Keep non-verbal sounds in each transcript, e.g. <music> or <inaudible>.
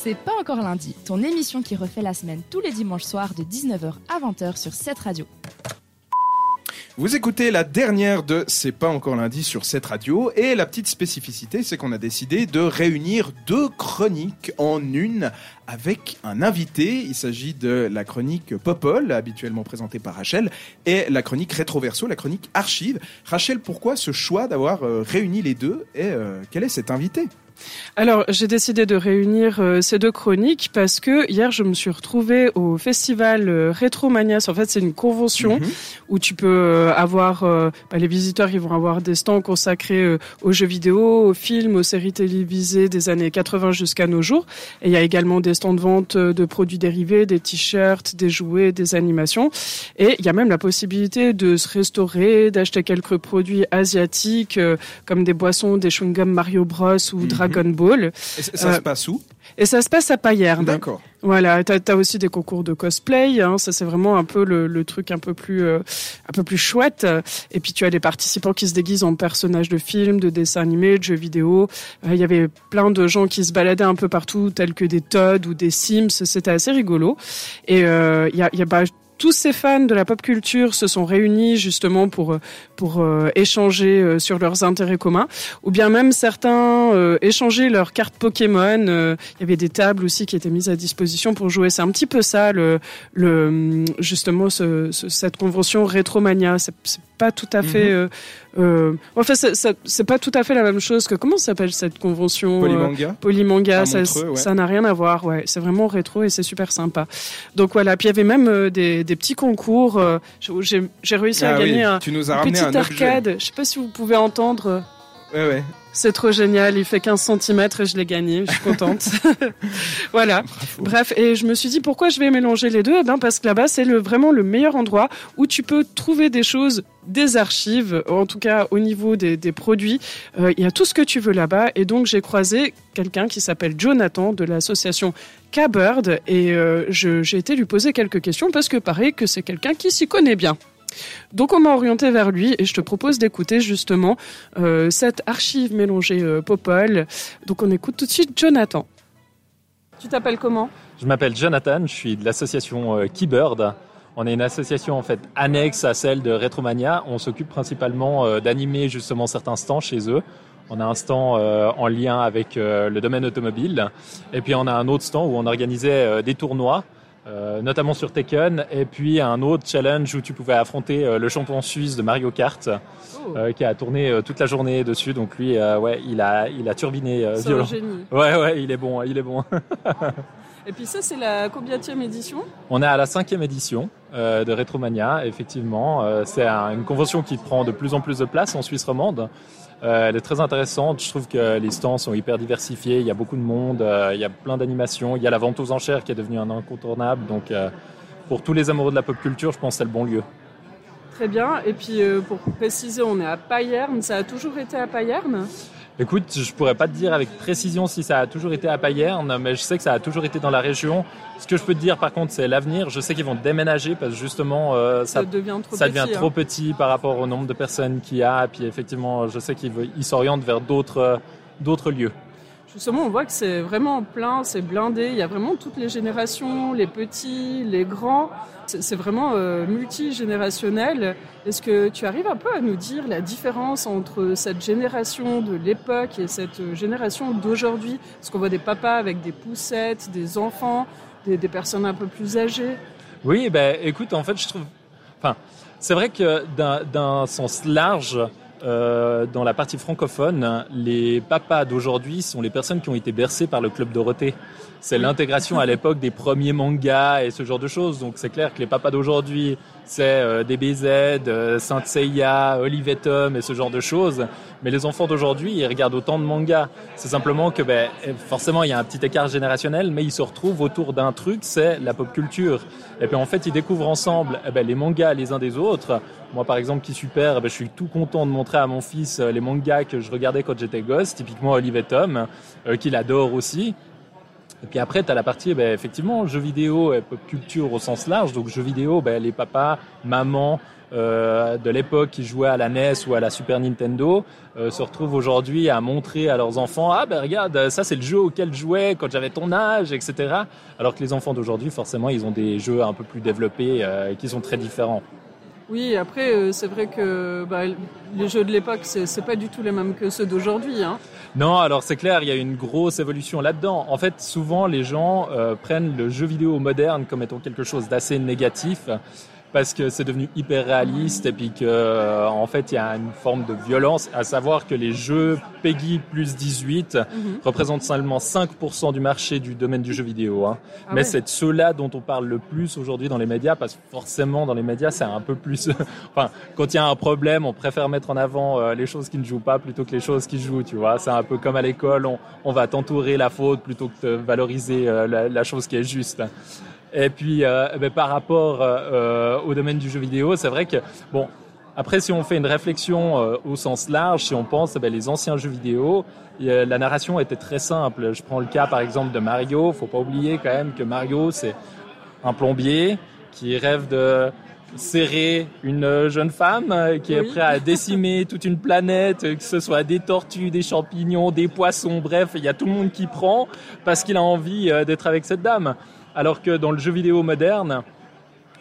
C'est pas encore lundi, ton émission qui refait la semaine tous les dimanches soirs de 19h à 20h sur cette radio. Vous écoutez la dernière de C'est pas encore lundi sur cette radio et la petite spécificité c'est qu'on a décidé de réunir deux chroniques en une avec un invité. Il s'agit de la chronique Popol, habituellement présentée par Rachel, et la chronique Rétroverso, la chronique Archive. Rachel, pourquoi ce choix d'avoir euh, réuni les deux et euh, quel est cet invité? Alors, j'ai décidé de réunir euh, ces deux chroniques parce que hier, je me suis retrouvée au festival euh, Retromanias. En fait, c'est une convention mhm. où tu peux euh, avoir, bah, les visiteurs, ils vont avoir des stands consacrés aux jeux vidéo, aux films, aux séries télévisées des années 80 jusqu'à nos jours. Et il y a également des stands de vente de produits dérivés, des t-shirts, des jouets, des animations. Et il y a même la possibilité de se restaurer, d'acheter quelques produits asiatiques comme des boissons, des chewing-gums Mario Bros ou Dragon Dragon Ball. Et ça se euh, passe où? et ça se passe à Payerne. D'accord. Voilà, t'as as aussi des concours de cosplay. Hein, ça c'est vraiment un peu le, le, truc un peu plus euh, un peu plus chouette. Et puis tu as des participants qui se déguisent en personnages de films, de dessins animés, de jeux vidéo. Euh, il y avait plein de gens qui se baladaient un peu partout, tels que des Todd ou des Sims. C'était assez rigolo. Et il y a, y a bah, tous ces fans de la pop culture se sont réunis justement pour euh, pour euh, échanger euh, sur leurs intérêts communs, ou bien même certains euh, échanger leurs cartes Pokémon. Il y avait des tables aussi qui étaient mises à disposition pour jouer. C'est un petit peu ça le, le justement ce, cette convention Rétromania. C'est pas tout à fait. Mhm. Euh, enfin, c'est pas tout à fait la même chose que comment s'appelle cette convention Polymanga. Polymanga, ça n'a rien à voir. Ouais, c'est vraiment rétro et c'est super sympa. Donc voilà. Puis il y avait même des, des petits concours. J'ai réussi à ah gagner un, tu nous as ramené un arcade. Je sais pas si vous pouvez entendre. Ouais, ouais. C'est trop génial, il fait 15 cm et je l'ai gagné, je suis contente. <laughs> voilà. Bref, et je me suis dit pourquoi je vais mélanger les deux? Eh ben Parce que là-bas, c'est le, vraiment le meilleur endroit où tu peux trouver des choses, des archives, en tout cas au niveau des, des produits. Euh, il y a tout ce que tu veux là-bas. Et donc, j'ai croisé quelqu'un qui s'appelle Jonathan de l'association K-Bird et euh, j'ai été lui poser quelques questions parce que pareil que c'est quelqu'un qui s'y connaît bien. Donc on m'a orienté vers lui et je te propose d'écouter justement euh, cette archive mélangée euh, Popol. Donc on écoute tout de suite Jonathan. Tu t'appelles comment? Je m'appelle Jonathan, je suis de l'association euh, Keybird. On est une association en fait annexe à celle de Retromania. On s'occupe principalement euh, d'animer justement certains stands chez eux. On a un stand en lien avec le domaine automobile et puis on a un autre stand où on organisait des tournois euh, notamment sur Tekken, et puis un autre challenge où tu pouvais affronter euh, le champion suisse de Mario Kart, oh. euh, qui a tourné toute la journée dessus. Donc lui, ouais, il a, il a turbiné violent. génie. <laughs> Ouais, ouais, il est bon, il est bon. <laughs> et puis ça, c'est la combienième édition? On est à la cinquième édition de Retromania, effectivement. c'est une convention qui prend de plus en plus de place en Suisse romande. Euh, elle est très intéressante. Je trouve que les stands sont hyper diversifiés. Il y a beaucoup de monde. Euh, il y a plein d'animations. Il y a la vente aux enchères qui est devenue un incontournable. Donc, euh, pour tous les amoureux de la pop culture, je pense que c'est le bon lieu. Très bien. Et puis, pour préciser, on est à Payerne. Ça a toujours été à Payerne? Écoute, je pourrais pas te dire avec précision si ça a toujours été à Payerne, mais je sais que ça a toujours été dans la région. Ce que je peux te dire par contre, c'est l'avenir. Je sais qu'ils vont déménager parce que justement, euh, ça, devient trop, ça petit, devient trop hein. petit par rapport au nombre de personnes qu'il y a. Et puis effectivement, je sais qu'ils s'orientent vers d'autres d'autres lieux. Justement, on voit que c'est vraiment plein, c'est blindé. Il y a vraiment toutes les générations, les petits, les grands. C'est vraiment euh, multigénérationnel. Est-ce que tu arrives un peu à nous dire la différence entre cette génération de l'époque et cette génération d'aujourd'hui? Est-ce qu'on voit des papas avec des poussettes, des enfants, des, personnes un peu plus âgées Oui, ben écoute, en fait, je trouve... Enfin, c'est vrai que d'un sens large, euh, dans la partie francophone, les papas d'aujourd'hui sont les personnes qui ont été bercées par le Club Dorothée. C'est l'intégration à l'époque des premiers mangas et ce genre de choses. Donc c'est clair que les papas d'aujourd'hui, c'est euh, DBZ, euh, Saint Seiya, Olivet Tom et ce genre de choses. Mais les enfants d'aujourd'hui, ils regardent autant de mangas. C'est simplement que ben, forcément, il y a un petit écart générationnel, mais ils se retrouvent autour d'un truc, c'est la pop culture. Et puis en fait, ils découvrent ensemble eh ben, les mangas les uns des autres. Moi, par exemple, qui suis père, eh ben, je suis tout content de montrer à mon fils euh, les mangas que je regardais quand j'étais gosse, typiquement Olivet Tom, qu'il adore aussi. Et puis après, tu as la partie, ben, effectivement, jeux vidéo et pop culture au sens large. Donc jeux vidéo, ben, les papas, mamans, euh, de l'époque qui jouaient à la NES ou à la Super Nintendo euh, se retrouvent aujourd'hui à montrer à leurs enfants ah ben regarde ça c'est le jeu auquel je jouais quand j'avais ton âge etc alors que les enfants d'aujourd'hui forcément ils ont des jeux un peu plus développés euh, qui sont très différents oui, après, euh, c'est vrai que bah, les jeux de l'époque, c'est pas du tout les mêmes que ceux d'aujourd'hui. Hein. Non, alors c'est clair, il y a une grosse évolution là-dedans. En fait, souvent, les gens euh, prennent le jeu vidéo moderne comme étant quelque chose d'assez négatif parce que c'est devenu hyper réaliste et puis que euh, en fait il y a une forme de violence à savoir que les jeux Peggy plus 18 mhm. représentent seulement 5% du marché du domaine du jeu vidéo hein. ah mais c'est ceux-là dont on parle le plus aujourd'hui dans les médias parce que forcément dans les médias c'est un peu plus <laughs> enfin quand il y a un problème on préfère mettre en avant euh, les choses qui ne jouent pas plutôt que les choses qui jouent tu vois c'est un peu comme à l'école on, on va t'entourer la faute plutôt que de valoriser euh, la, la chose qui est juste et puis, euh, ben, par rapport euh, au domaine du jeu vidéo, c'est vrai que, bon, après, si on fait une réflexion euh, au sens large, si on pense, ben, les anciens jeux vidéo, la narration était très simple. Je prends le cas, par exemple, de Mario. Faut pas oublier quand même que Mario, c'est un plombier qui rêve de serrer une jeune femme qui est prêt à décimer toute une planète, que ce soit des tortues, des champignons, des poissons, bref, il y a tout le monde qui prend parce qu'il a envie d'être avec cette dame. Alors que dans le jeu vidéo moderne,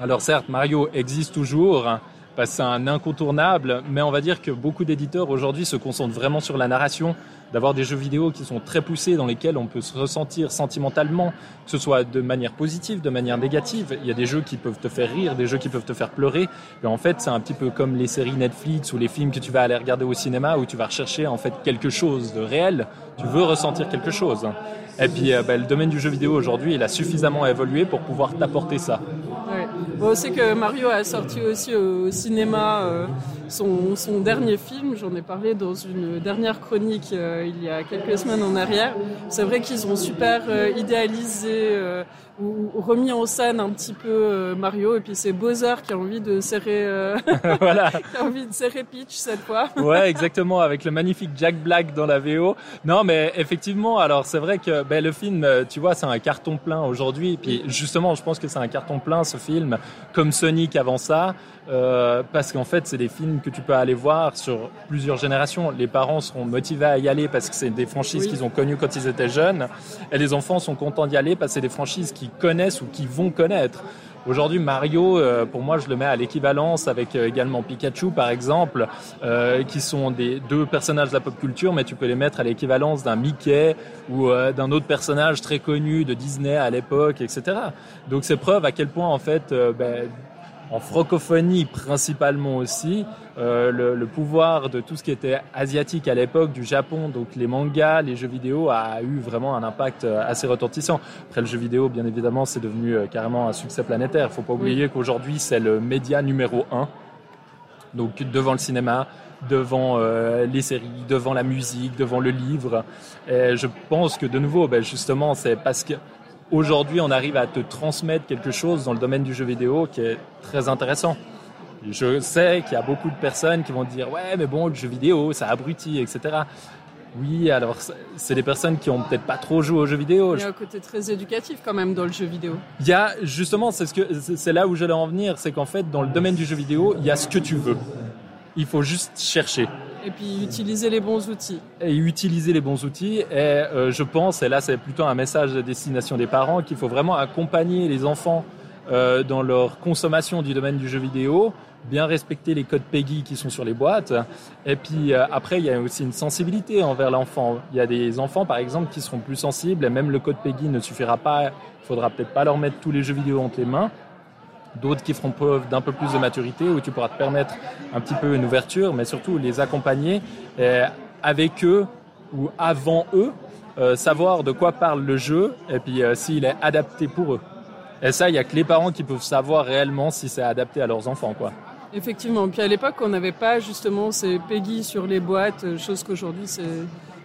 alors certes, Mario existe toujours, que c'est un incontournable, mais on va dire que beaucoup d'éditeurs aujourd'hui se concentrent vraiment sur la narration, d'avoir des jeux vidéo qui sont très poussés, dans lesquels on peut se ressentir sentimentalement, que ce soit de manière positive, de manière négative. Il y a des jeux qui peuvent te faire rire, des jeux qui peuvent te faire pleurer. Et en fait, c'est un petit peu comme les séries Netflix ou les films que tu vas aller regarder au cinéma, où tu vas rechercher en fait quelque chose de réel. Tu veux ressentir quelque chose. Et puis, euh, bah, le domaine du jeu vidéo aujourd'hui, il a suffisamment évolué pour pouvoir t'apporter ça. Bon, c'est que Mario a sorti aussi au cinéma euh, son, son, dernier film. J'en ai parlé dans une dernière chronique euh, il y a quelques semaines en arrière. C'est vrai qu'ils ont super idéalisé ou, remis en scène un petit peu euh, Mario et puis c'est Bowser qui a envie de serrer euh, <laughs> voilà. <laughs> qui a envie de serrer Peach cette fois. <laughs> ouais, exactement avec le magnifique Jack Black dans la VO. Non, mais effectivement, alors c'est vrai que ben, le film euh, tu vois, c'est un carton plein aujourd'hui puis justement, je pense que c'est un carton plein ce film comme Sonic avant ça. Euh, parce qu'en fait, c'est des films que tu peux aller voir sur plusieurs générations. Les parents seront motivés à y aller parce que c'est des franchises qu'ils ont connues quand ils étaient jeunes, et les enfants sont contents d'y aller parce que c'est des franchises qu'ils connaissent ou qu'ils vont connaître. Aujourd'hui, Mario, euh, pour moi, je le mets à l'équivalence avec euh, également Pikachu, par exemple, qui sont des deux personnages de la pop culture, mais tu peux les mettre à l'équivalence d'un Mickey ou d'un autre personnage très connu de Disney à l'époque, etc. Donc, c'est preuve à quel point, en fait, ben, en francophonie principalement aussi, euh, le, le, pouvoir de tout ce qui était asiatique à l'époque, du Japon, donc les mangas, les jeux vidéo, a eu vraiment un impact euh, assez retentissant. Après le jeu vidéo, bien évidemment, c'est devenu euh, carrément un succès planétaire. Il faut pas oublier qu'aujourd'hui, c'est le média numéro un. Donc devant le cinéma, devant euh, les séries, devant la musique, devant le livre. Et je pense que de nouveau, ben justement, c'est parce que aujourd'hui on arrive à te transmettre quelque chose dans le domaine du jeu vidéo qui est très intéressant. Je sais qu'il y a beaucoup de personnes qui vont dire ouais mais bon le jeu vidéo ça abrutit etc. Oui alors c'est des personnes qui ont peut-être pas trop joué au jeu vidéo. Il y a un côté très éducatif quand même dans le jeu vidéo. Il y a justement c'est ce que c'est là où j'allais en venir c'est qu'en fait dans le domaine du jeu vidéo il y a ce que tu veux. Il faut juste chercher. Et puis utiliser les bons outils. Et utiliser les bons outils. Et euh, je pense, et là c'est plutôt un message de destination des parents, qu'il faut vraiment accompagner les enfants euh, dans leur consommation du domaine du jeu vidéo, bien respecter les codes PEGI qui sont sur les boîtes. Et puis euh, après, il y a aussi une sensibilité envers l'enfant. Il y a des enfants, par exemple, qui seront plus sensibles, et même le code PEGI ne suffira pas. Il faudra peut-être pas leur mettre tous les jeux vidéo entre les mains d'autres qui feront preuve d'un peu plus de maturité, où tu pourras te permettre un petit peu une ouverture, mais surtout les accompagner euh, avec eux ou avant eux, euh, savoir de quoi parle le jeu et puis euh, s'il est adapté pour eux. Et ça, il n'y a que les parents qui peuvent savoir réellement si c'est adapté à leurs enfants, quoi. Effectivement. Puis à l'époque, on n'avait pas justement ces Peggy sur les boîtes, chose qu'aujourd'hui c'est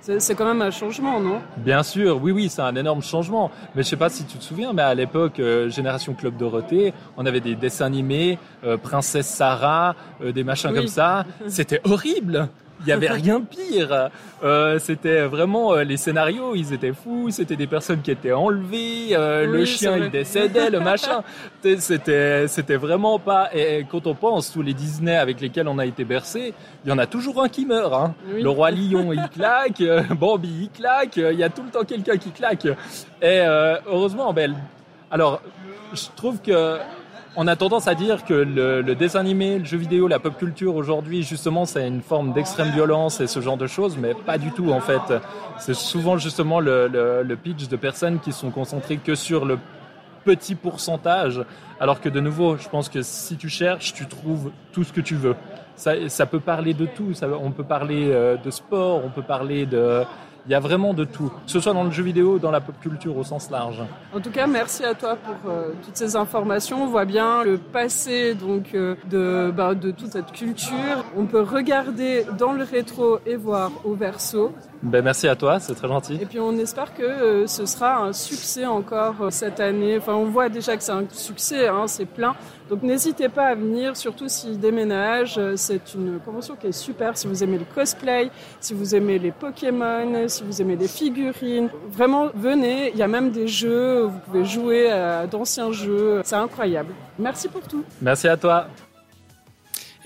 c'est quand même un changement, non? Bien sûr, oui, oui, c'est un énorme changement. Mais je sais pas si tu te souviens, mais à l'époque, euh, Génération Club Dorothée, on avait des dessins animés, euh, Princesse Sarah, euh, des machins comme ça. C'était horrible. Il y avait rien de pire. Euh, c'était vraiment euh, les scénarios, ils étaient fous. C'était des personnes qui étaient enlevées, euh, le chien il décédait, le machin. <laughs> C'était c'était vraiment pas. Et quand on pense tous les Disney avec lesquels on a été bercé, il y en a toujours un qui meurt. Hein. Oui. Le roi lion il <laughs> claque, euh, Bambi il claque. euh, Il y a tout le temps quelqu'un qui claque. Et euh, heureusement, ben, alors je trouve que on a tendance à dire que le, le dessin animé, le jeu vidéo, la pop culture aujourd'hui, justement, c'est une forme d'extrême violence et ce genre de choses, mais pas du tout en fait. C'est souvent justement le, le, le pitch de personnes qui sont concentrées que sur le petit pourcentage, alors que de nouveau, je pense que si tu cherches, tu trouves tout ce que tu veux. Ça, ça peut parler de tout. Ça, on peut parler euh, de sport, on peut parler de. Il y a vraiment de tout, que ce soit dans le jeu vidéo, dans la pop culture au sens large. En tout cas, merci à toi pour euh, toutes ces informations. On voit bien le passé donc euh, de bah, de toute cette culture. On peut regarder dans le rétro et voir au verso. Ben, merci à toi, c'est très gentil. Et puis on espère que euh, ce sera un succès encore cette année. Enfin, on voit déjà que c'est un succès, hein, c'est plein. Donc n'hésitez pas à venir, surtout s'ils déménagent. Euh, C'est une convention qui est super. Si vous aimez le cosplay, si vous aimez les Pokémon, si vous aimez les figurines, vraiment venez. Il y a même des jeux, vous pouvez jouer à d'anciens jeux. C'est incroyable. Merci pour tout. Merci à toi.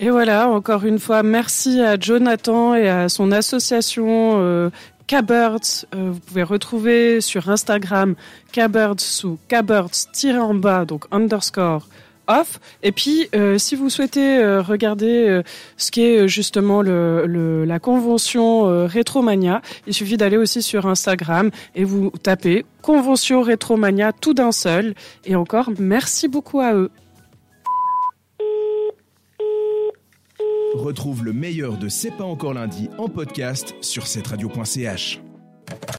Et voilà, encore une fois, merci à Jonathan et à son association euh. Euh, vous pouvez retrouver sur Instagram K-Birds sous K-Birds-en bas, donc underscore off. Et puis, euh, si vous souhaitez euh, regarder euh, ce qui est euh, justement le, la convention Rétromania, il suffit d'aller aussi sur Instagram et vous tapez Convention Rétromania tout d'un seul. Et encore, merci beaucoup à eux. Retrouve le meilleur de C'est pas encore lundi en podcast sur cetteradio.ch.